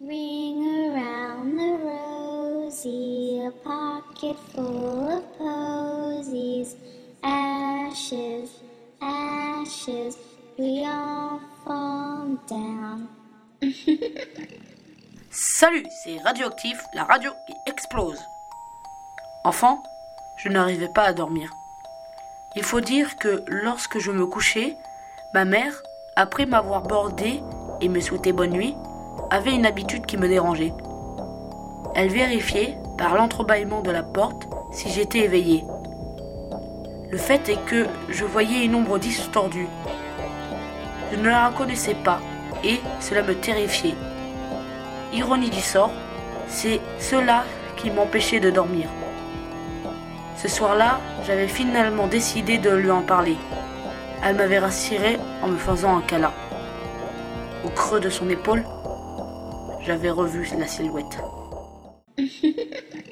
Ring around the rosy, a pocket full of posies. Ashes, ashes, we all fall down. Salut, c'est Radioactif, la radio qui explose. Enfant, je n'arrivais pas à dormir. Il faut dire que lorsque je me couchais, ma mère, après m'avoir bordé et me souhaiter bonne nuit, avait une habitude qui me dérangeait. Elle vérifiait, par l'entrebâillement de la porte, si j'étais éveillé. Le fait est que je voyais une ombre distordue. Je ne la reconnaissais pas et cela me terrifiait. Ironie du sort, c'est cela qui m'empêchait de dormir. Ce soir-là, j'avais finalement décidé de lui en parler. Elle m'avait rassuré en me faisant un câlin. Au creux de son épaule, j'avais revu la silhouette.